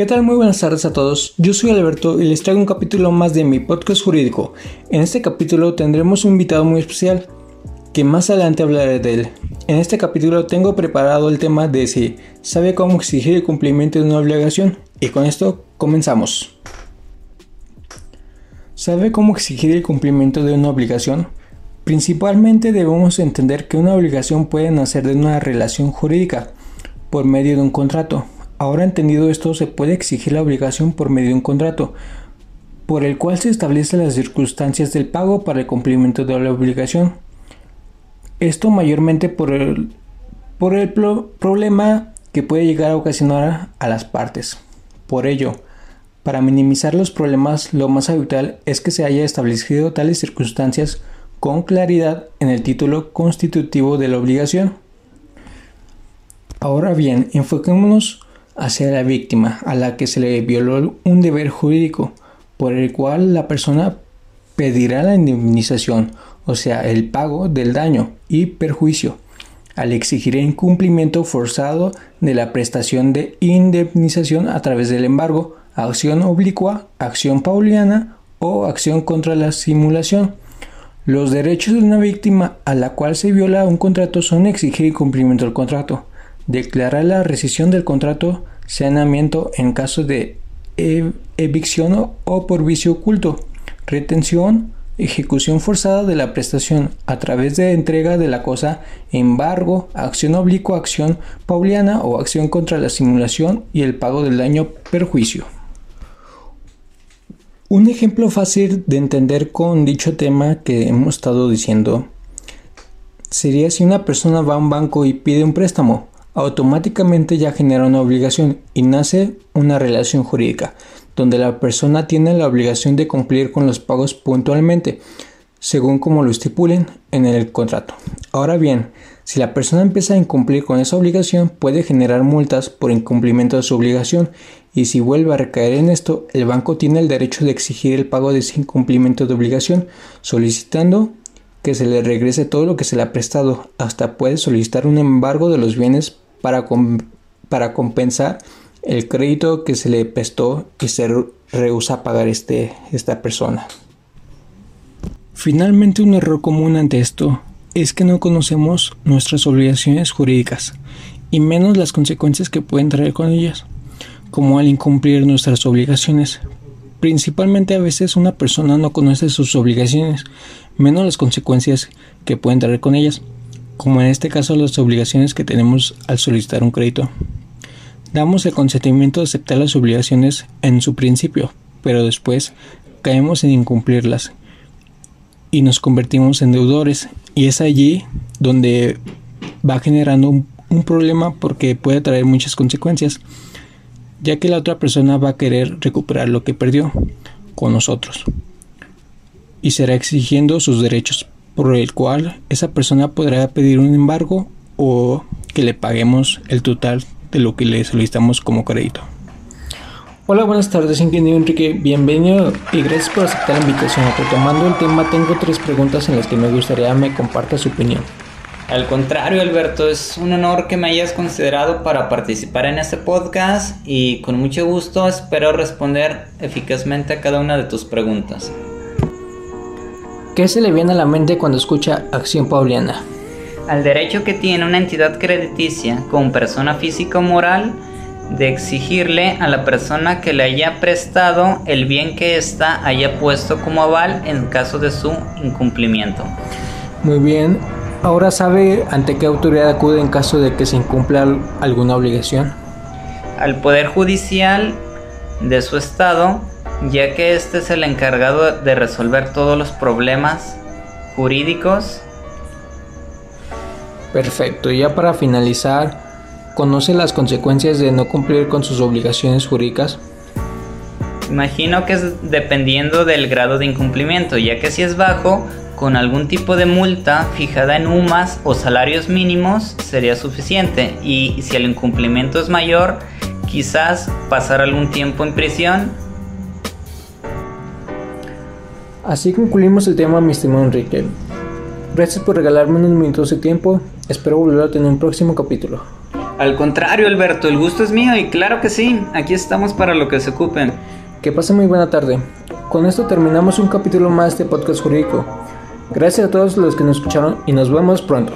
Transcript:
¿Qué tal? Muy buenas tardes a todos. Yo soy Alberto y les traigo un capítulo más de mi podcast jurídico. En este capítulo tendremos un invitado muy especial, que más adelante hablaré de él. En este capítulo tengo preparado el tema de si sabe cómo exigir el cumplimiento de una obligación. Y con esto comenzamos. ¿Sabe cómo exigir el cumplimiento de una obligación? Principalmente debemos entender que una obligación puede nacer de una relación jurídica por medio de un contrato. Ahora entendido esto, se puede exigir la obligación por medio de un contrato, por el cual se establecen las circunstancias del pago para el cumplimiento de la obligación. Esto mayormente por el, por el problema que puede llegar a ocasionar a las partes. Por ello, para minimizar los problemas, lo más habitual es que se haya establecido tales circunstancias con claridad en el título constitutivo de la obligación. Ahora bien, enfoquémonos hacia la víctima, a la que se le violó un deber jurídico, por el cual la persona pedirá la indemnización, o sea, el pago del daño y perjuicio, al exigir el incumplimiento forzado de la prestación de indemnización a través del embargo, acción oblicua, acción pauliana o acción contra la simulación. Los derechos de una víctima a la cual se viola un contrato son exigir el cumplimiento del contrato, declarar la rescisión del contrato, saneamiento en caso de evicción o por vicio oculto, retención, ejecución forzada de la prestación a través de entrega de la cosa, embargo, acción oblicua, acción pauliana o acción contra la simulación y el pago del daño perjuicio. Un ejemplo fácil de entender con dicho tema que hemos estado diciendo sería si una persona va a un banco y pide un préstamo, automáticamente ya genera una obligación y nace una relación jurídica, donde la persona tiene la obligación de cumplir con los pagos puntualmente, según como lo estipulen en el contrato. Ahora bien, si la persona empieza a incumplir con esa obligación, puede generar multas por incumplimiento de su obligación y si vuelve a recaer en esto, el banco tiene el derecho de exigir el pago de ese incumplimiento de obligación, solicitando que se le regrese todo lo que se le ha prestado. Hasta puede solicitar un embargo de los bienes para, para compensar el crédito que se le prestó y se rehúsa a pagar este, esta persona. Finalmente, un error común ante esto es que no conocemos nuestras obligaciones jurídicas y menos las consecuencias que pueden traer con ellas, como al incumplir nuestras obligaciones. Principalmente a veces una persona no conoce sus obligaciones, menos las consecuencias que pueden traer con ellas, como en este caso las obligaciones que tenemos al solicitar un crédito. Damos el consentimiento de aceptar las obligaciones en su principio, pero después caemos en incumplirlas y nos convertimos en deudores y es allí donde va generando un, problema porque puede traer muchas consecuencias, ya que la otra persona va a querer recuperar lo que perdió con nosotros y será exigiendo sus derechos, por el cual esa persona podrá pedir un embargo o que le paguemos el total de lo que le solicitamos como crédito. Hola, buenas tardes, ingeniero Enrique. Bienvenido y gracias por aceptar la invitación. Retomando el tema, tengo tres preguntas en las que me gustaría me comparta su opinión. Al contrario, Alberto, es un honor que me hayas considerado para participar en este podcast y con mucho gusto espero responder eficazmente a cada una de tus preguntas. ¿Qué se le viene a la mente cuando escucha acción pauliana? Al derecho que tiene una entidad crediticia como persona física o moral de exigirle a la persona que le haya prestado el bien que ésta haya puesto como aval en caso de su incumplimiento. Muy bien, ahora sabe ante qué autoridad acude en caso de que se incumpla alguna obligación. Al Poder Judicial de su estado, ya que este es el encargado de resolver todos los problemas jurídicos. Perfecto, ya para finalizar, ¿Conoce las consecuencias de no cumplir con sus obligaciones jurídicas? Imagino que es dependiendo del grado de incumplimiento, ya que si es bajo, con algún tipo de multa fijada en UMAS o salarios mínimos sería suficiente y si el incumplimiento es mayor, quizás pasar algún tiempo en prisión. Así concluimos el tema, mi estimado Enrique. Gracias por regalarme unos minutos de tiempo. Espero volver a tener un próximo capítulo. Al contrario, Alberto, el gusto es mío y claro que sí, aquí estamos para lo que se ocupen. Que pasen muy buena tarde. Con esto terminamos un capítulo más de Podcast Jurídico. Gracias a todos los que nos escucharon y nos vemos pronto.